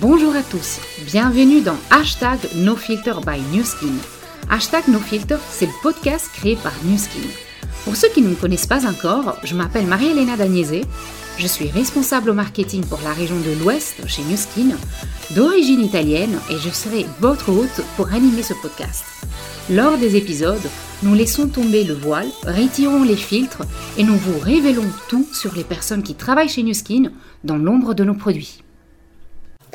Bonjour à tous, bienvenue dans Hashtag NoFilter by NewSkin. Hashtag NoFilter, c'est le podcast créé par NewSkin. Pour ceux qui ne me connaissent pas encore, je m'appelle Marie-Hélène Dagnese, je suis responsable au marketing pour la région de l'Ouest chez NewSkin, d'origine italienne et je serai votre hôte pour animer ce podcast. Lors des épisodes, nous laissons tomber le voile, retirons les filtres et nous vous révélons tout sur les personnes qui travaillent chez NewSkin dans l'ombre de nos produits.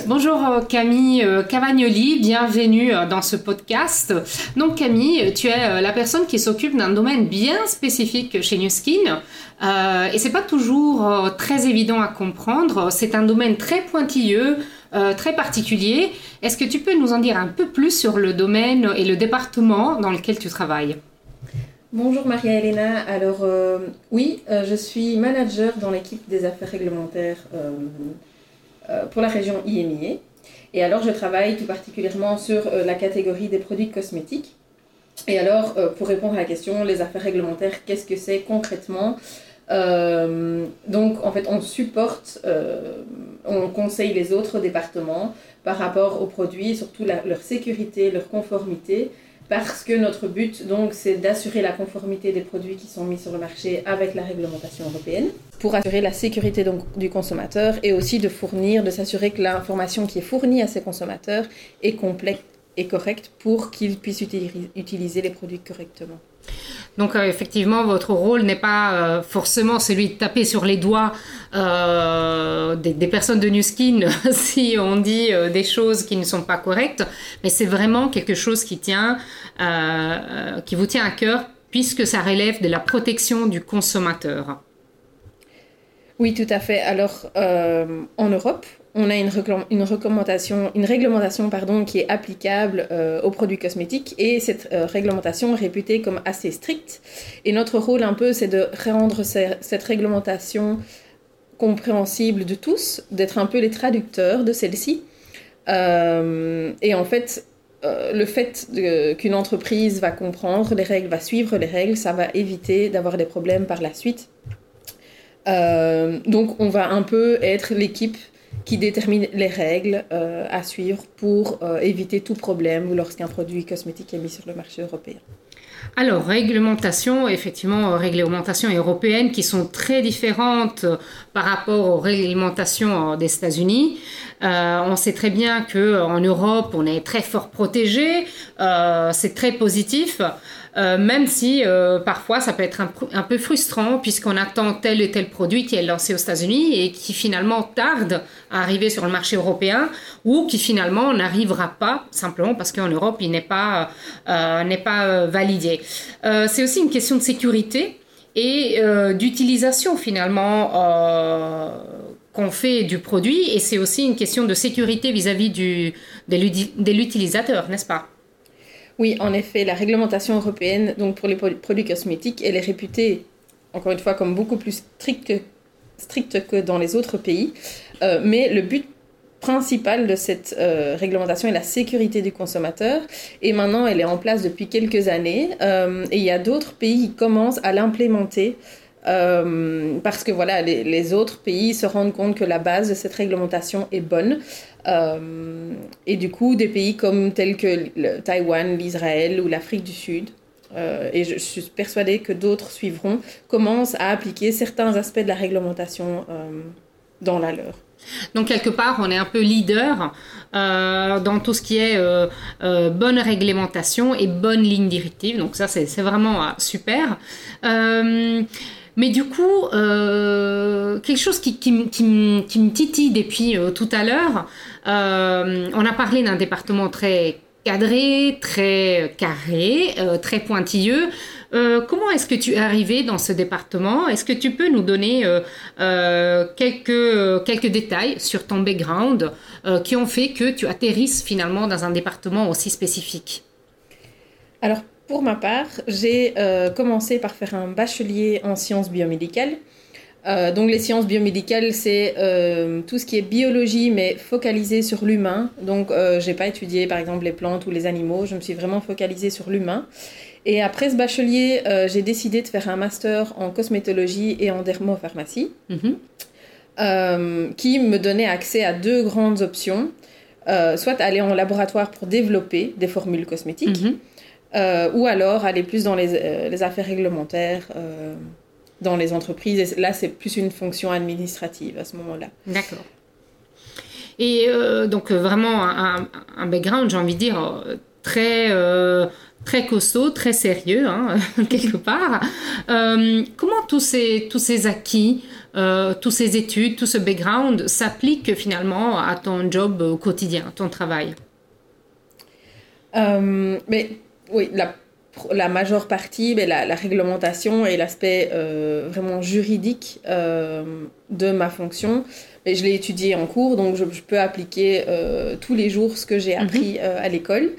Bonjour euh, Camille euh, Cavagnoli, bienvenue euh, dans ce podcast. Donc Camille, tu es la personne qui s'occupe d'un domaine bien spécifique chez NewSkin euh, et c'est pas toujours très évident à comprendre. C'est un domaine très pointilleux, très particulier. Est-ce que tu peux nous en dire un peu plus sur le domaine et le département dans lequel tu travailles? Bonjour Maria-Elena. Alors oui, je suis manager dans l'équipe des affaires réglementaires pour la région IMIA. Et alors, je travaille tout particulièrement sur euh, la catégorie des produits cosmétiques. Et alors, euh, pour répondre à la question, les affaires réglementaires, qu'est-ce que c'est concrètement donc, en fait, on supporte, on conseille les autres départements par rapport aux produits, surtout leur sécurité, leur conformité, parce que notre but, donc, c'est d'assurer la conformité des produits qui sont mis sur le marché avec la réglementation européenne, pour assurer la sécurité donc, du consommateur et aussi de fournir, de s'assurer que l'information qui est fournie à ces consommateurs est complète et correcte pour qu'ils puissent utiliser les produits correctement. Donc euh, effectivement, votre rôle n'est pas euh, forcément celui de taper sur les doigts euh, des, personnes de New Skin si on dit des choses qui ne sont pas correctes, mais c'est vraiment quelque chose qui vous tient à cœur puisque ça relève de la protection du consommateur. Oui, tout à fait. Alors en Europe, on a une, recommandation, une réglementation pardon, qui est applicable euh, aux produits cosmétiques et cette euh, réglementation est réputée comme assez stricte. Et notre rôle un peu, c'est de rendre cette réglementation compréhensible de tous, d'être un peu les traducteurs de celle-ci. Euh, et en fait, le fait qu'une entreprise va comprendre les règles, va suivre les règles, ça va éviter d'avoir des problèmes par la suite. donc on va un peu être l'équipe qui détermine les règles euh, à suivre pour euh, éviter tout problème lorsqu'un produit cosmétique est mis sur le marché européen. Alors, réglementation, effectivement, euh, réglementations européennes qui sont très différentes par rapport aux réglementations des États-Unis. on sait très bien qu'en Europe, on est très fort protégé, c'est très positif. Euh, même si euh, parfois ça peut être un, peu frustrant puisqu'on attend tel et tel produit qui est lancé aux États-Unis et qui finalement tarde à arriver sur le marché européen ou qui finalement n'arrivera pas simplement parce qu'en Europe il n'est pas, euh, validé. c'est aussi une question de sécurité et d'utilisation finalement qu'on fait du produit et c'est aussi une question de sécurité vis-à-vis -vis de l'utilisateur, n'est-ce pas? Oui, en effet, la réglementation européenne, donc pour les produits cosmétiques, elle est réputée, encore une fois, comme beaucoup plus stricte que, dans les autres pays. Euh, mais le but principal de cette euh, réglementation est la sécurité du consommateur. Et maintenant, elle est en place depuis quelques années. Euh, et il y a d'autres pays qui commencent à l'implémenter. Parce que voilà, les, autres pays se rendent compte que la base de cette réglementation est bonne. Euh, et du coup, des pays comme tels que le Taïwan, l'Israël ou l'Afrique du Sud, euh, et je, suis persuadée que d'autres suivront, commencent à appliquer certains aspects de la réglementation euh, dans la leur. Donc quelque part, on est un peu leader dans tout ce qui est bonne réglementation et bonne ligne directive. Donc ça, c'est vraiment super. Mais du coup, euh, quelque chose qui, me titille depuis euh, tout à l'heure, euh, on a parlé d'un département très cadré, très carré, très pointilleux. comment est-ce que tu es arrivé dans ce département? Est-ce que tu peux nous donner quelques, quelques détails sur ton background qui ont fait que tu atterrisses finalement dans un département aussi spécifique? Alors, pour ma part, j'ai euh, commencé par faire un bachelier en sciences biomédicales. Euh, donc les sciences biomédicales, c'est euh, tout ce qui est biologie, mais focalisé sur l'humain. Donc j'ai pas étudié par exemple les plantes ou les animaux, je me suis vraiment focalisée sur l'humain. Et après ce bachelier, j'ai décidé de faire un master en cosmétologie et en dermopharmacie. Mhm. qui me donnait accès à deux grandes options. soit aller en laboratoire pour développer des formules cosmétiques, mhm. ou alors aller plus dans les, les affaires réglementaires dans les entreprises. Et là, c'est plus une fonction administrative à ce moment-là. D'accord. Et euh, donc euh, vraiment un, un background, j'ai envie de dire, euh, très, très costaud, très sérieux, hein, quelque part. comment tous ces, tous ces acquis, tous ces études, tout ce background s'appliquent finalement à ton job au quotidien, ton travail? Mais oui, la la majeure partie, mais la, réglementation et l'aspect euh, vraiment juridique euh, de ma fonction, mais je l'ai étudié en cours, donc je, peux appliquer euh, tous les jours ce que j'ai appris mhm. à l'école.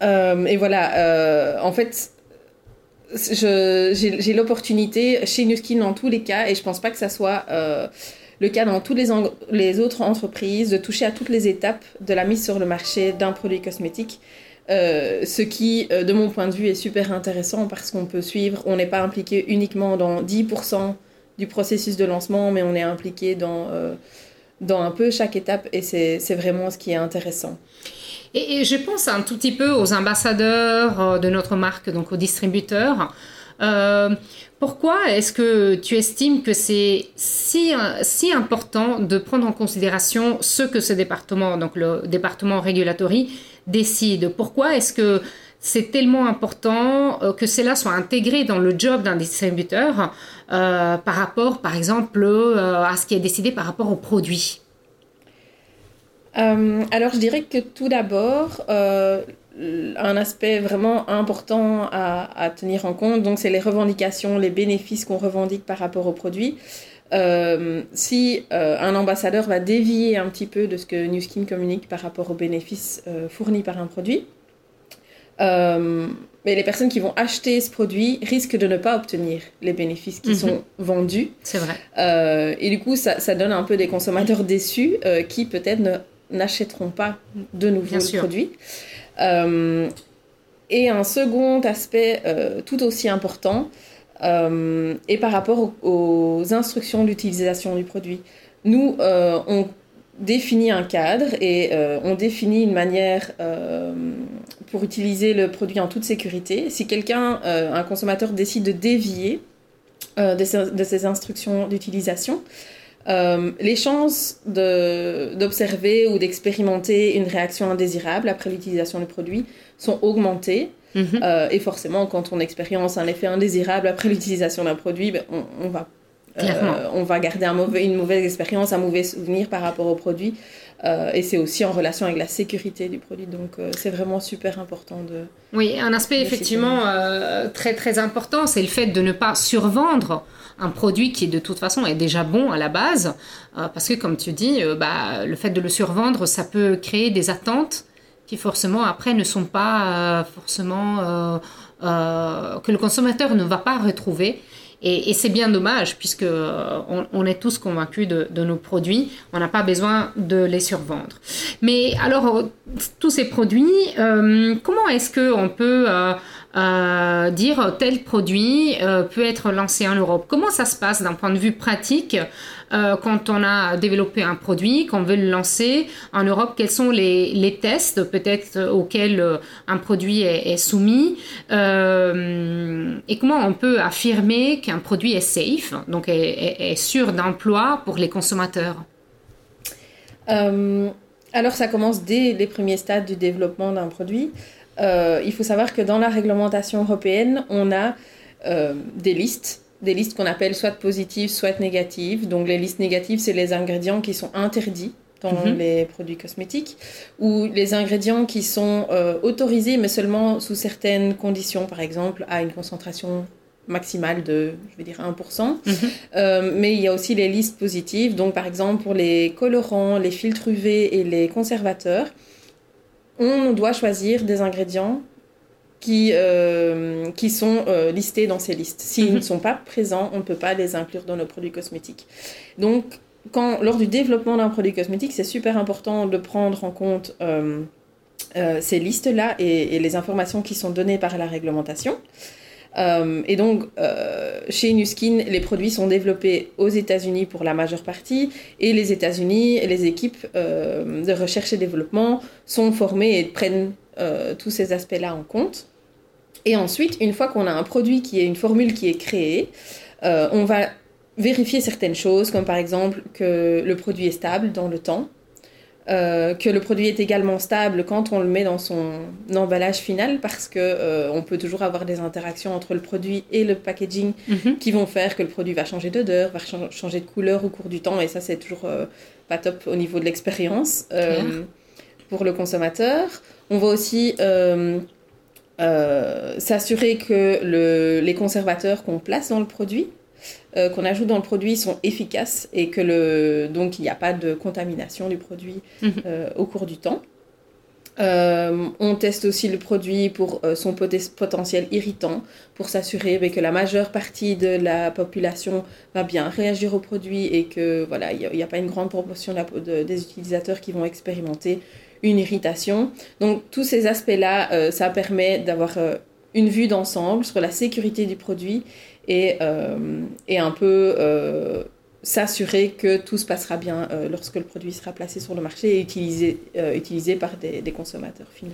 et voilà, en fait, j'ai l'opportunité chez Nuskin dans tous les cas, et je pense pas que ça soit le cas dans toutes les, autres entreprises, de toucher à toutes les étapes de la mise sur le marché d'un produit cosmétique. Euh, ce qui, euh, de mon point de vue, est super intéressant parce qu'on peut suivre, on n'est pas impliqué uniquement dans 10% du processus de lancement, mais on est impliqué dans, euh, un peu chaque étape et c'est vraiment ce qui est intéressant. Et, je pense un tout petit peu aux ambassadeurs de notre marque, donc aux distributeurs. Euh, pourquoi est-ce que tu estimes que c'est si, important de prendre en considération ce que ce département, donc le département régulatory, décide? Pourquoi est-ce que c'est tellement important euh, que cela soit intégré dans le job d'un distributeur euh, par rapport, par exemple, à ce qui est décidé par rapport aux produits alors je dirais que tout d'abord, un aspect vraiment important à, tenir en compte. Donc, c'est les revendications, les bénéfices qu'on revendique par rapport au produit. Euh, si euh, un ambassadeur va dévier un petit peu de ce que New Skin communique par rapport aux bénéfices euh, fournis par un produit, mais les personnes qui vont acheter ce produit risquent de ne pas obtenir les bénéfices qui mhm. sont vendus. C'est vrai. et du coup, ça, ça, donne un peu des consommateurs déçus qui peut-être n'achèteront pas de nouveaux produits. Euh, et un second aspect euh, tout aussi important euh, est par rapport aux, instructions d'utilisation du produit. Nous, on définit un cadre et on définit une manière pour utiliser le produit en toute sécurité. Si quelqu'un, un consommateur, décide de dévier de, ces, instructions d'utilisation, les chances d'observer ou d'expérimenter une réaction indésirable après l'utilisation du produit sont augmentées. Mhm. Euh, et forcément, quand on expérience un effet indésirable après l'utilisation d'un produit, ben, on, va, euh, on va garder un mauvais, une mauvaise expérience, un mauvais souvenir par rapport au produit. Euh, et c'est aussi en relation avec la sécurité du produit. Donc c'est vraiment super important de... Oui, un aspect effectivement très très important, c'est le fait de ne pas survendre un produit qui de toute façon est déjà bon à la base, parce que comme tu dis, bah, le fait de le survendre, ça peut créer des attentes qui forcément après ne sont pas euh, forcément euh, euh, que le consommateur ne va pas retrouver. Et, c'est bien dommage puisque on, est tous convaincus de, nos produits, on n'a pas besoin de les survendre. Mais alors tous ces produits, comment est-ce que on peut euh, dire tel produit euh, peut être lancé en Europe. Comment ça se passe d'un point de vue pratique euh, quand on a développé un produit, qu'on veut le lancer en Europe? Quels sont les, tests peut-être auxquels un produit est, soumis? Et comment on peut affirmer qu'un produit est safe, donc est sûr d'emploi pour les consommateurs? Alors ça commence dès les premiers stades du développement d'un produit. Euh, il faut savoir que dans la réglementation européenne, on a euh, des listes, des listes qu'on appelle soit positives, soit négatives. Donc les listes négatives, c'est les ingrédients qui sont interdits dans mhm. les produits cosmétiques, ou les ingrédients qui sont euh, autorisés, mais seulement sous certaines conditions, par exemple à une concentration maximale de, je vais dire, 1%. Mhm. mais il y a aussi les listes positives, donc par exemple pour les colorants, les filtres UV et les conservateurs on doit choisir des ingrédients qui, euh, qui sont euh, listés dans ces listes. S'ils mhm. ne sont pas présents, on ne peut pas les inclure dans nos produits cosmétiques. Donc, quand, lors du développement d'un produit cosmétique, c'est super important de prendre en compte euh, ces listes-là et, les informations qui sont données par la réglementation. Et donc, chez Nuskin, les produits sont développés aux États-Unis pour la majeure partie, et les États-Unis, les équipes de recherche et développement sont formées et prennent tous ces aspects-là en compte. Et ensuite, une fois qu'on a un produit qui est une formule qui est créée, euh, on va vérifier certaines choses, comme par exemple que le produit est stable dans le temps, euh, que le produit est également stable quand on le met dans son emballage final, parce que euh, on peut toujours avoir des interactions entre le produit et le packaging Mhm. qui vont faire que le produit va changer d'odeur, va chan- changer de couleur au cours du temps, et ça c'est toujours euh, pas top au niveau de l'expérience pour le consommateur. On va aussi s'assurer que le- les conservateurs qu'on place dans le produit, euh, qu'on ajoute dans le produit, sont efficaces et que le, donc il n'y a pas de contamination du produit Mhm. euh, au cours du temps. Euh, on teste aussi le produit pour euh, son potentiel irritant, pour s'assurer ben, que la majeure partie de la population va bien réagir au produit et que voilà, il n'y a, pas une grande proportion de la- de- des utilisateurs qui vont expérimenter une irritation. Donc tous ces aspects-là, euh, ça permet d'avoir une vue d'ensemble sur la sécurité du produit et, euh, et un peu euh, s'assurer que tout se passera bien euh, lorsque le produit sera placé sur le marché et utilisé, utilisé par des, des consommateurs finaux.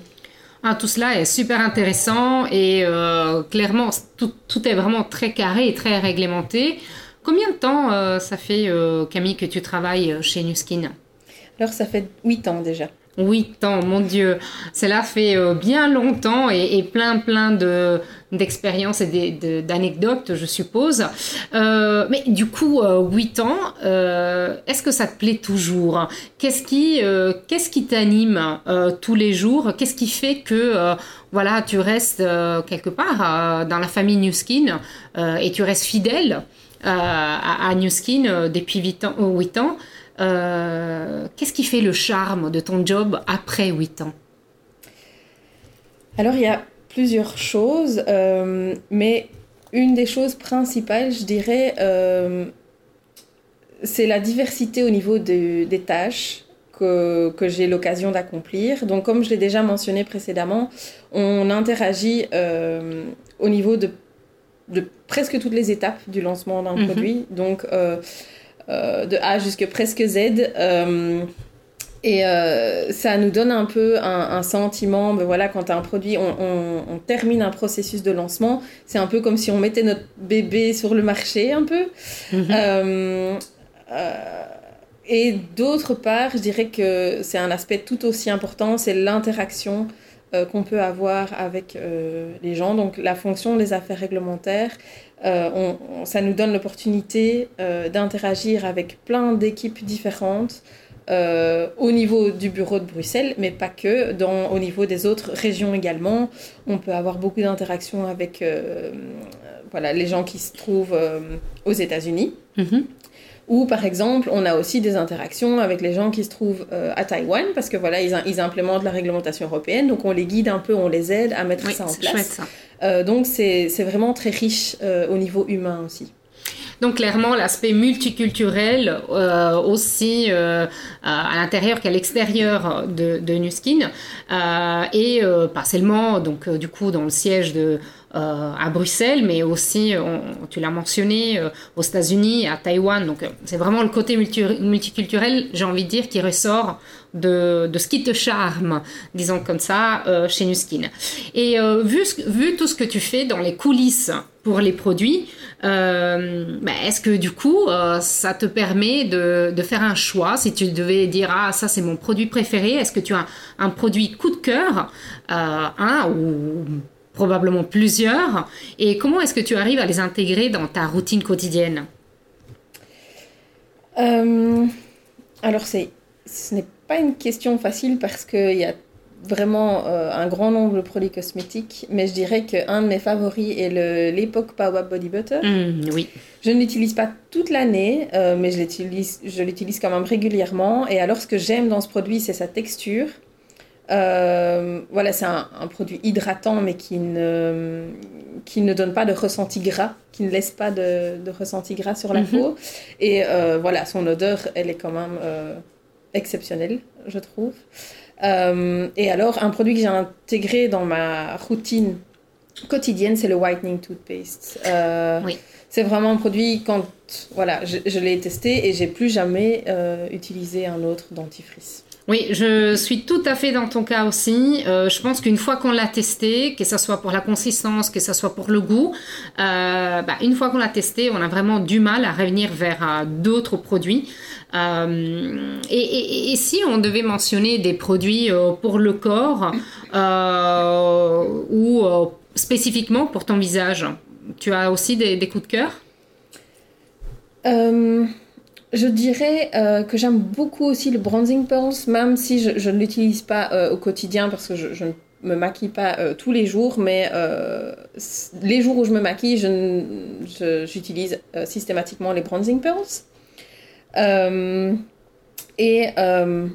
Ah, tout cela est super intéressant et euh, clairement, tout, tout est vraiment très carré et très réglementé. Combien de temps euh, ça fait, euh, Camille, que tu travailles chez Nuskin? Alors ça fait 8 ans déjà. Huit ans, mon Dieu, cela fait bien longtemps et, et plein plein de d'expériences et d'anecdotes, je suppose. Euh, mais du coup, euh, huit ans, euh, est-ce que ça te plaît toujours? Qu'est-ce qui euh, t'anime tous les jours? Qu'est-ce qui fait que voilà, tu restes quelque part dans la famille Newskin et tu restes fidèle à, Newskin depuis 8 ans, euh, huit ans Qu'est-ce qui fait le charme de ton job après 8 ans? Alors il y a plusieurs choses, euh, mais une des choses principales, je dirais, euh, c'est la diversité au niveau de- des tâches que, que j'ai l'occasion d'accomplir. Donc comme je l'ai déjà mentionné précédemment, on interagit euh, au niveau de, de presque toutes les étapes du lancement d'un Mhm. produit, donc de A jusque presque Z. et euh, ça nous donne un peu un, un sentiment, ben voilà, quand un produit, on, on- on termine un processus de lancement, c'est un peu comme si on mettait notre bébé sur le marché un peu. Euh, euh, et d'autre part, je dirais que c'est un aspect tout aussi important, c'est l'interaction qu'on peut avoir avec les gens. Donc la fonction des affaires réglementaires, on- ça nous donne l'opportunité d'interagir avec plein d'équipes différentes. Euh, au niveau du bureau de Bruxelles, mais pas que, dans, au niveau des autres régions également. On peut avoir beaucoup d'interactions avec euh, voilà, les gens qui se trouvent euh, aux États-Unis. Mhm. Ou par exemple, on a aussi des interactions avec les gens qui se trouvent euh, à Taïwan, parce que voilà, ils, implémentent la réglementation européenne, donc on les guide un peu, on les aide à mettre Oui, ça en place. chouette ça. Euh, donc c'est c'est vraiment très riche euh, au niveau humain aussi. Donc clairement, l'aspect multiculturel euh, aussi euh, à l'intérieur qu'à l'extérieur de, de Nuskin euh, et pas seulement donc du coup dans le siège de euh, à Bruxelles, mais aussi, tu l'as mentionné, euh, aux États-Unis, à Taïwan. Donc, euh, c'est vraiment le côté multi- multiculturel, j'ai envie de dire, qui ressort de, de ce qui te charme, disons comme ça, euh, chez Nuskin. Et vu, vu tout ce que tu fais dans les coulisses pour les produits, bah, est-ce que du coup, ça te permet de, de faire un choix? Si tu devais dire, ah, ça c'est mon produit préféré, est-ce que tu as un, produit coup de cœur, euh, un ou probablement plusieurs, et comment est-ce que tu arrives à les intégrer dans ta routine quotidienne Euh, alors, c'est, ce n'est pas une question facile parce qu'il y a vraiment euh, un grand nombre de produits cosmétiques, mais je dirais qu'un de mes favoris est le, l'époque Power Body Butter. Hmm, Oui. Je ne l'utilise pas toute l'année, euh, mais je l'utilise, je l'utilise quand même régulièrement. Et alors, ce que j'aime dans ce produit, c'est sa texture. Euh, voilà, c'est un, un produit hydratant, mais qui ne, qui ne donne pas de ressenti gras, qui ne laisse pas de, de ressenti gras sur la Mhm. peau. Et euh, voilà, son odeur, elle est quand même euh, exceptionnelle, je trouve. Et alors, un produit que j'ai intégré dans ma routine quotidienne, c'est le whitening toothpaste. oui. C'est vraiment un produit quand voilà, je, je l'ai testé et j'ai plus jamais utilisé un autre dentifrice. Oui, je suis tout à fait dans ton cas aussi. Euh, je pense qu'une fois qu'on l'a testé, que ce soit pour la consistance, que ce soit pour le goût, euh, bah, une fois qu'on l'a testé, on a vraiment du mal à revenir vers euh, d'autres produits. Et, si on devait mentionner des produits pour le corps ou spécifiquement pour ton visage, tu as aussi des, des coups de cœur? Je dirais euh, que j'aime beaucoup aussi le bronzing pearls, même si je, ne l'utilise pas euh, au quotidien parce que je, ne me maquille pas euh, tous les jours, mais les jours où je me maquille, j'utilise systématiquement les bronzing pearls. et un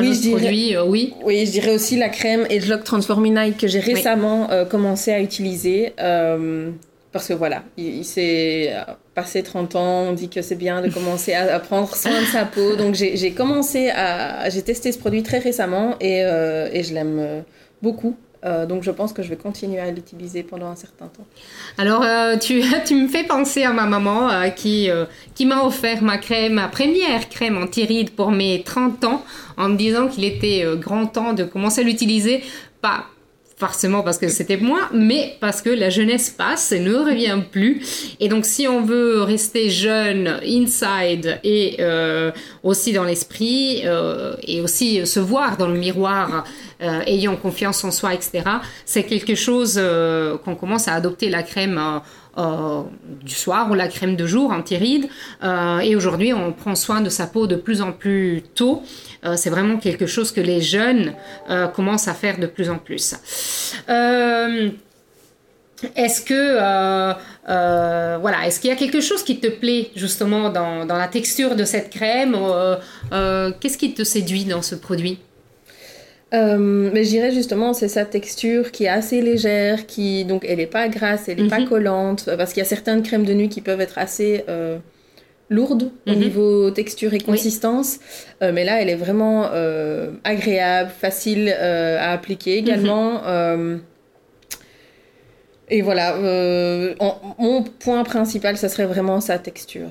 oui, je produit, oui. Oui, je dirais aussi la crème Edgelock Transforming que j'ai récemment commencé à utiliser parce que voilà, il, s'est passé 30 ans, on dit que c'est bien de commencer à, prendre soin de sa peau. Donc j'ai commencé à... J'ai testé ce produit très récemment et, euh, et je l'aime euh, beaucoup. Euh, donc je pense que je vais continuer à l'utiliser pendant un certain temps. Alors tu, tu, me fais penser à ma maman qui, qui m'a offert ma crème, ma première crème anti-rides pour mes 30 ans en me disant qu'il était grand temps de commencer à l'utiliser. Forcément parce que c'était moi, mais parce que la jeunesse passe et ne revient plus. Et donc si on veut rester jeune inside et euh, aussi dans l'esprit euh, et aussi se voir dans le miroir, euh, ayant confiance en soi, etc., c'est quelque chose qu'on commence à adopter la crème. Du soir ou la crème de jour anti-rides. et aujourd'hui, on prend soin de sa peau de plus en plus tôt. Euh, c'est vraiment quelque chose que les jeunes euh, commencent à faire de plus en plus. Euh, est-ce que voilà, est-ce qu'il y a quelque chose qui te plaît justement dans, la texture de cette crème? Qu'est-ce qui te séduit dans ce produit? Mais je dirais justement c'est sa texture qui est assez légère, qui donc elle n'est pas grasse, elle n'est pas mhm. collante, parce qu'il y a certaines crèmes de nuit qui peuvent être assez lourde au mhm. niveau texture et consistance. Euh, mais là, elle est vraiment euh, agréable, facile euh, à appliquer également. Mhm. et voilà, mon point principal, ça serait vraiment sa texture.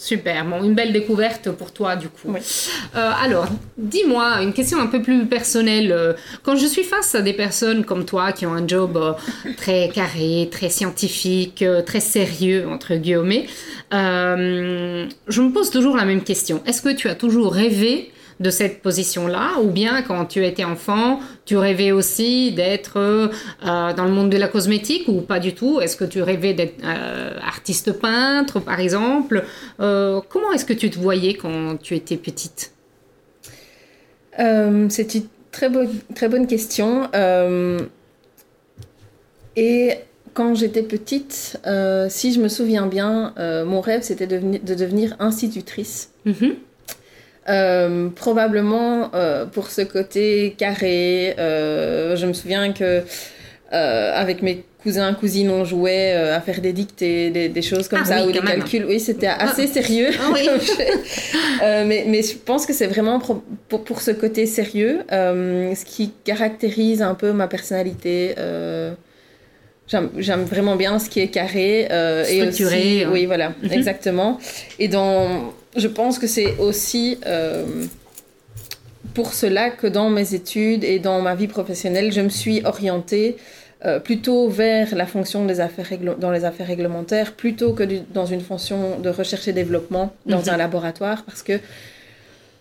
Super, bon, une belle découverte pour toi du coup. Euh, alors, dis-moi une question un peu plus personnelle. Euh, quand je suis face à des personnes comme toi qui ont un job euh, très carré, très scientifique, très sérieux, entre guillemets, je me pose toujours la même question. Est-ce que tu as toujours rêvé de cette position-là Ou bien quand tu étais enfant, tu rêvais aussi d'être euh, dans le monde de la cosmétique ou pas du tout? Est-ce que tu rêvais d'être euh, artiste peintre, par exemple? Euh, Comment est-ce que tu te voyais quand tu étais petite? C'est une très, très bonne question. et quand j'étais petite, si je me souviens bien, mon rêve c'était de, de, devenir institutrice. Mm-hmm. Euh, probablement euh, pour ce côté carré. Euh, je me souviens que avec mes cousins, cousines, on jouait à faire des dictées, des, choses comme ah ça, ou des calculs. Oui, c'était assez ah. sérieux. Ah mais, mais, je pense que c'est vraiment pour, pour, ce côté sérieux, ce qui caractérise un peu ma personnalité. J'aime vraiment bien ce qui est carré. et aussi, hein. Oui, voilà, mhm. exactement. Et dans je pense que c'est aussi euh, pour cela que dans mes études et dans ma vie professionnelle, je me suis orientée euh, plutôt vers la fonction des affaires dans les affaires réglementaires plutôt que dans une fonction de recherche et développement dans mhm. un laboratoire parce que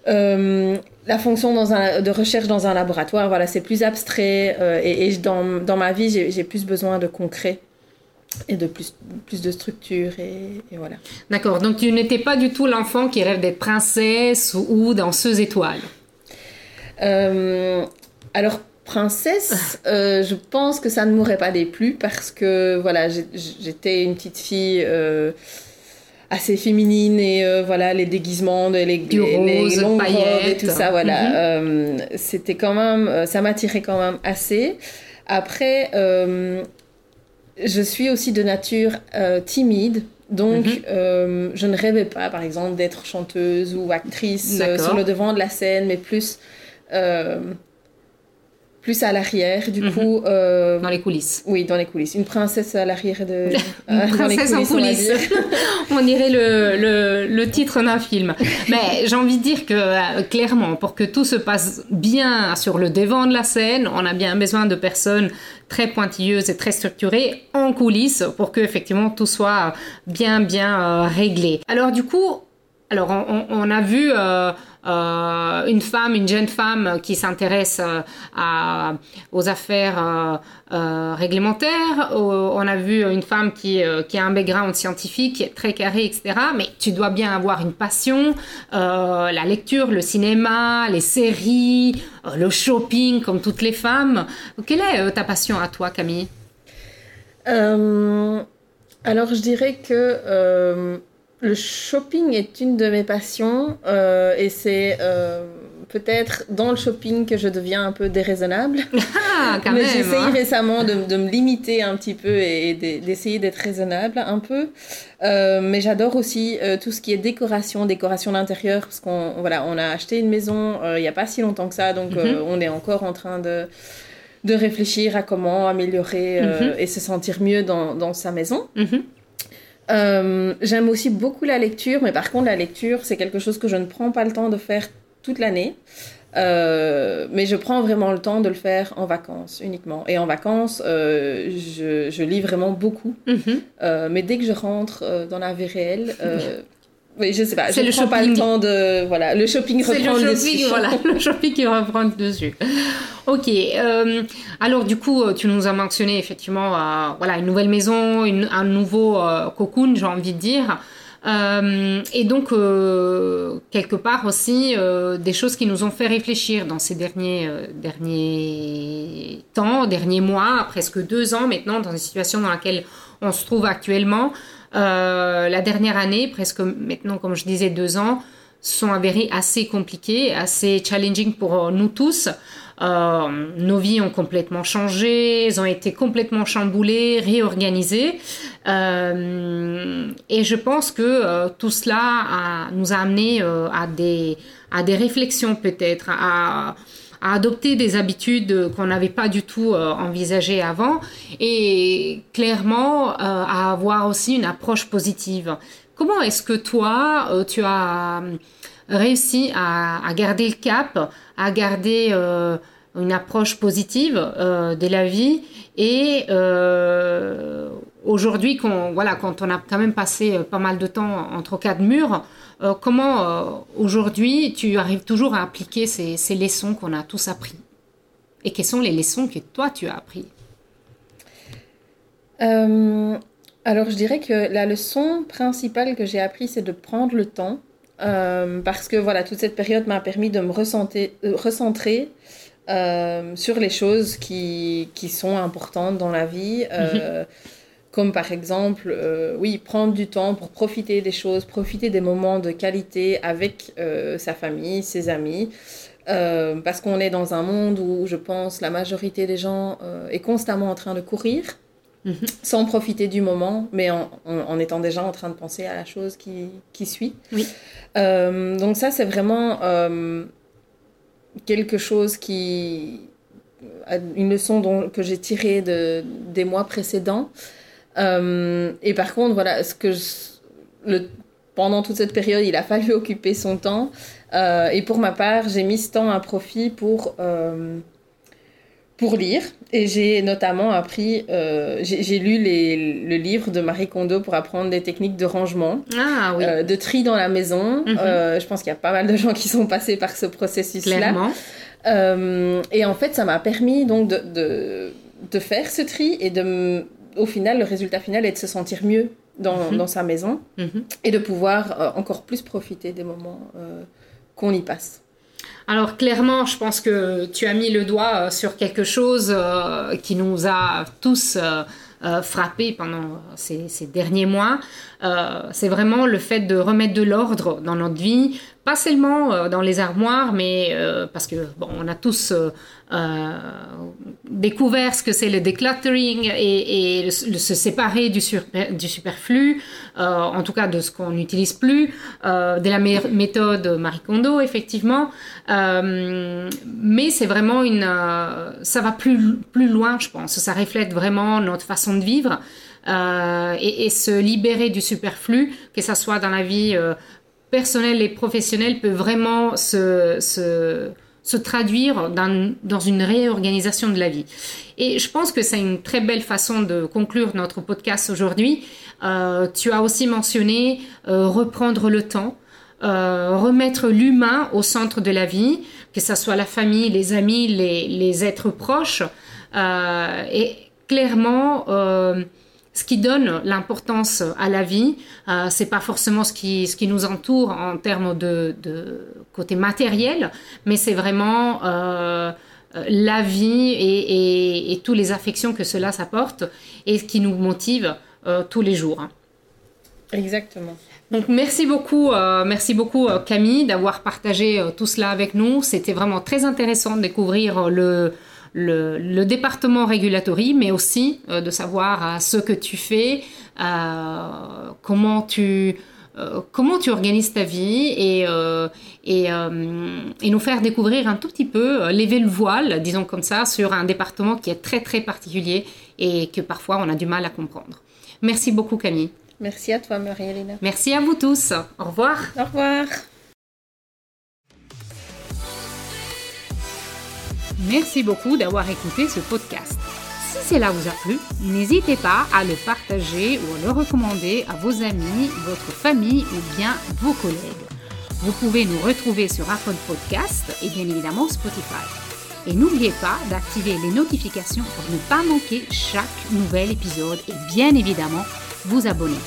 euh, la fonction dans un, de recherche dans un laboratoire, voilà, c'est plus abstrait et, et dans, dans, ma vie, j'ai plus besoin de concret et de plus, plus de structure et, voilà. D'accord, donc tu n'étais pas du tout l'enfant qui rêve d'être princesse ou, danseuse étoile? Euh, Alors, princesse, euh, je pense que ça ne m'aurait pas déplu parce que voilà, j'étais une petite fille euh, assez féminine et voilà, les déguisements, les, les, les longues robes et tout ça, voilà. Mhm. C'était quand même, ça m'attirait quand même assez. Après, je suis aussi de nature euh, timide. Donc, mhm. euh, je ne rêvais pas, par exemple, d'être chanteuse ou actrice euh, sur le devant de la scène, mais plus, plus à l'arrière, du Mhm. coup. euh, Dans les coulisses. oui, dans les coulisses. Une princesse à l'arrière de. Une euh, les princesse en coulisses. On dirait le, le, le titre d'un film. Mais j'ai envie de dire que euh, clairement, pour que tout se passe bien sur le devant de la scène, on a bien besoin de personnes très pointilleuses et très structurées en coulisses pour que effectivement tout soit bien bien euh, réglé. Alors du coup, alors on, on- on a vu euh, euh, une femme, une jeune femme qui s'intéresse euh, aux affaires euh, réglementaires. On a vu une femme qui, a un background scientifique très carré, etc. Mais tu dois bien avoir une passion, la lecture, le cinéma, les séries, le shopping, comme toutes les femmes. Quelle est ta passion à toi, Camille? Alors, je dirais que le shopping est une de mes passions euh, et c'est euh, peut-être dans le shopping que je deviens un peu déraisonnable. Ah, quand Mais essayé hein. récemment de, de me limiter un petit peu et de- d'essayer d'être raisonnable un peu. Euh, mais j'adore aussi euh, tout ce qui est décoration, décoration d'intérieur, parce qu'on voilà, on a acheté une maison euh, il n'y a pas si longtemps que ça, donc Mhm. euh, on est encore en train de, de réfléchir à comment améliorer euh, Mhm. et se sentir mieux dans, dans sa maison. Mhm. Euh, J'aime aussi beaucoup la lecture, mais par contre la lecture, c'est quelque chose que je ne prends pas le temps de faire toute l'année. Euh, mais je prends vraiment le temps de le faire en vacances uniquement. Et en vacances, euh, je, je lis vraiment beaucoup. Mhm. Euh, mais dès que je rentre dans la vie réelle, oui, je sais pas, C'est le pas le shopping. temps de voilà, le shopping reprend le le shopping, dessus. voilà, le shopping qui reprend dessus. Ok, euh, alors du coup, euh, tu nous as mentionné effectivement, euh, voilà, une nouvelle maison, une- un nouveau euh, cocoon, j'ai envie de dire. Et donc, quelque part aussi, des choses qui nous ont fait réfléchir dans ces derniers, derniers temps, derniers mois, presque deux ans maintenant, dans une situation dans laquelle on se trouve actuellement. Euh, la dernière année, presque maintenant, comme je disais, deux ans, sont avérées assez compliquées, assez challenging pour euh, nous tous. Euh, nos vies ont complètement changé, elles ont été complètement chamboulées, réorganisées. Et je pense que tout cela nous a amené à, des, à des réflexions peut-être, à, à adopter des habitudes qu'on n'avait pas du tout euh, envisagées avant et clairement euh, à avoir aussi une approche positive. Comment est-ce que toi, euh, tu as réussi à, garder le cap, à garder une approche positive de la vie et aujourd'hui, quand, voilà, quand on a quand même passé euh, pas mal de temps entre quatre murs, euh, comment euh, aujourd'hui tu arrives toujours à appliquer ces, ces leçons qu'on a tous appris? Et quelles sont les leçons que toi tu as appris? Euh, alors, je dirais que la leçon principale que j'ai appris, c'est de prendre le temps. Parce que voilà, toute cette période m'a permis de me recentrer, recentrer sur les choses qui, qui sont importantes dans la vie. euh, Comme par exemple, euh, oui, prendre du temps pour profiter des choses, profiter des moments de qualité avec euh, sa famille, ses amis. Euh, parce qu'on est dans un monde où je pense la majorité des gens est constamment en train de courir Mhm. sans profiter du moment, mais en, en- en étant déjà en train de penser à la chose qui, qui suit. Oui. Donc ça, c'est vraiment quelque chose qui... une leçon dont- que j'ai tirée de, des mois précédents. Euh, et par contre, voilà, ce que je- le, pendant toute cette période, il a fallu occuper son temps. Euh, et pour ma part, j'ai mis ce temps à profit pour... euh, pour lire. Et j'ai notamment appris, euh, j'ai lu les, le livre de Marie Kondo pour apprendre des techniques de rangement, Ah oui, de tri dans la maison. Mhm. Je pense qu'il y a pas mal de gens qui sont passés par ce processus-là. et en fait, ça m'a permis donc de, de, de faire ce tri et de, m- au final, le résultat final est de se sentir mieux dans, Mhm. dans sa maison Mhm. et de pouvoir euh, encore plus profiter des moments euh, qu'on y passe. Alors clairement, je pense que tu as mis le doigt euh, sur quelque chose euh, qui nous a tous euh, frappés pendant ces, ces derniers mois. c'est vraiment le fait de remettre de l'ordre dans notre vie, pas seulement dans les armoires, mais parce que bon, on a tous découvert ce que c'est le decluttering et, se séparer du, superflu, en tout cas de ce qu'on n'utilise plus, de la méthode Marie Kondo effectivement, mais c'est vraiment une, ça va plus plus loin, je pense. Ça reflète vraiment notre façon de vivre euh, et, se libérer du superflu, que ce soit dans la vie euh, personnelle et professionnelle, peut vraiment se, se, traduire dans, dans, une réorganisation de la vie. Et je pense que c'est une très belle façon de conclure notre podcast aujourd'hui. Euh, tu as aussi mentionné reprendre le temps. remettre l'humain au centre de la vie, que ce soit la famille, les amis, les, les êtres proches, euh, et clairement, euh, ce qui donne l'importance à la vie, euh, c'est pas forcément ce qui, ce qui nous entoure en termes de, côté matériel, mais c'est vraiment la vie et, et, toutes les affections que cela s'apporte et ce qui nous motive tous les jours. Exactement. Donc merci beaucoup, merci beaucoup Camille d'avoir partagé tout cela avec nous. C'était vraiment très intéressant de découvrir le, le, département régulatory, mais aussi euh, de savoir euh, ce que tu fais, euh, comment tu comment tu organises ta vie et, et, et, nous faire découvrir un tout petit peu, lever le voile, disons comme ça, sur un département qui est très très particulier et que parfois on a du mal à comprendre. Merci beaucoup Camille. Merci à toi Marie-Hélène. Merci à vous tous. Au revoir. Au revoir. Merci beaucoup d'avoir écouté ce podcast. Si cela vous a plu, n'hésitez pas à le partager ou à le recommander à vos amis, votre famille ou bien vos collègues. Vous pouvez nous retrouver sur Apple Podcast et bien évidemment Spotify. Et n'oubliez pas d'activer les notifications pour ne pas manquer chaque nouvel épisode et bien évidemment vous abonner.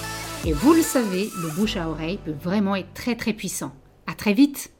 Et vous le savez, le bouche à oreille peut vraiment être très très puissant. À très vite!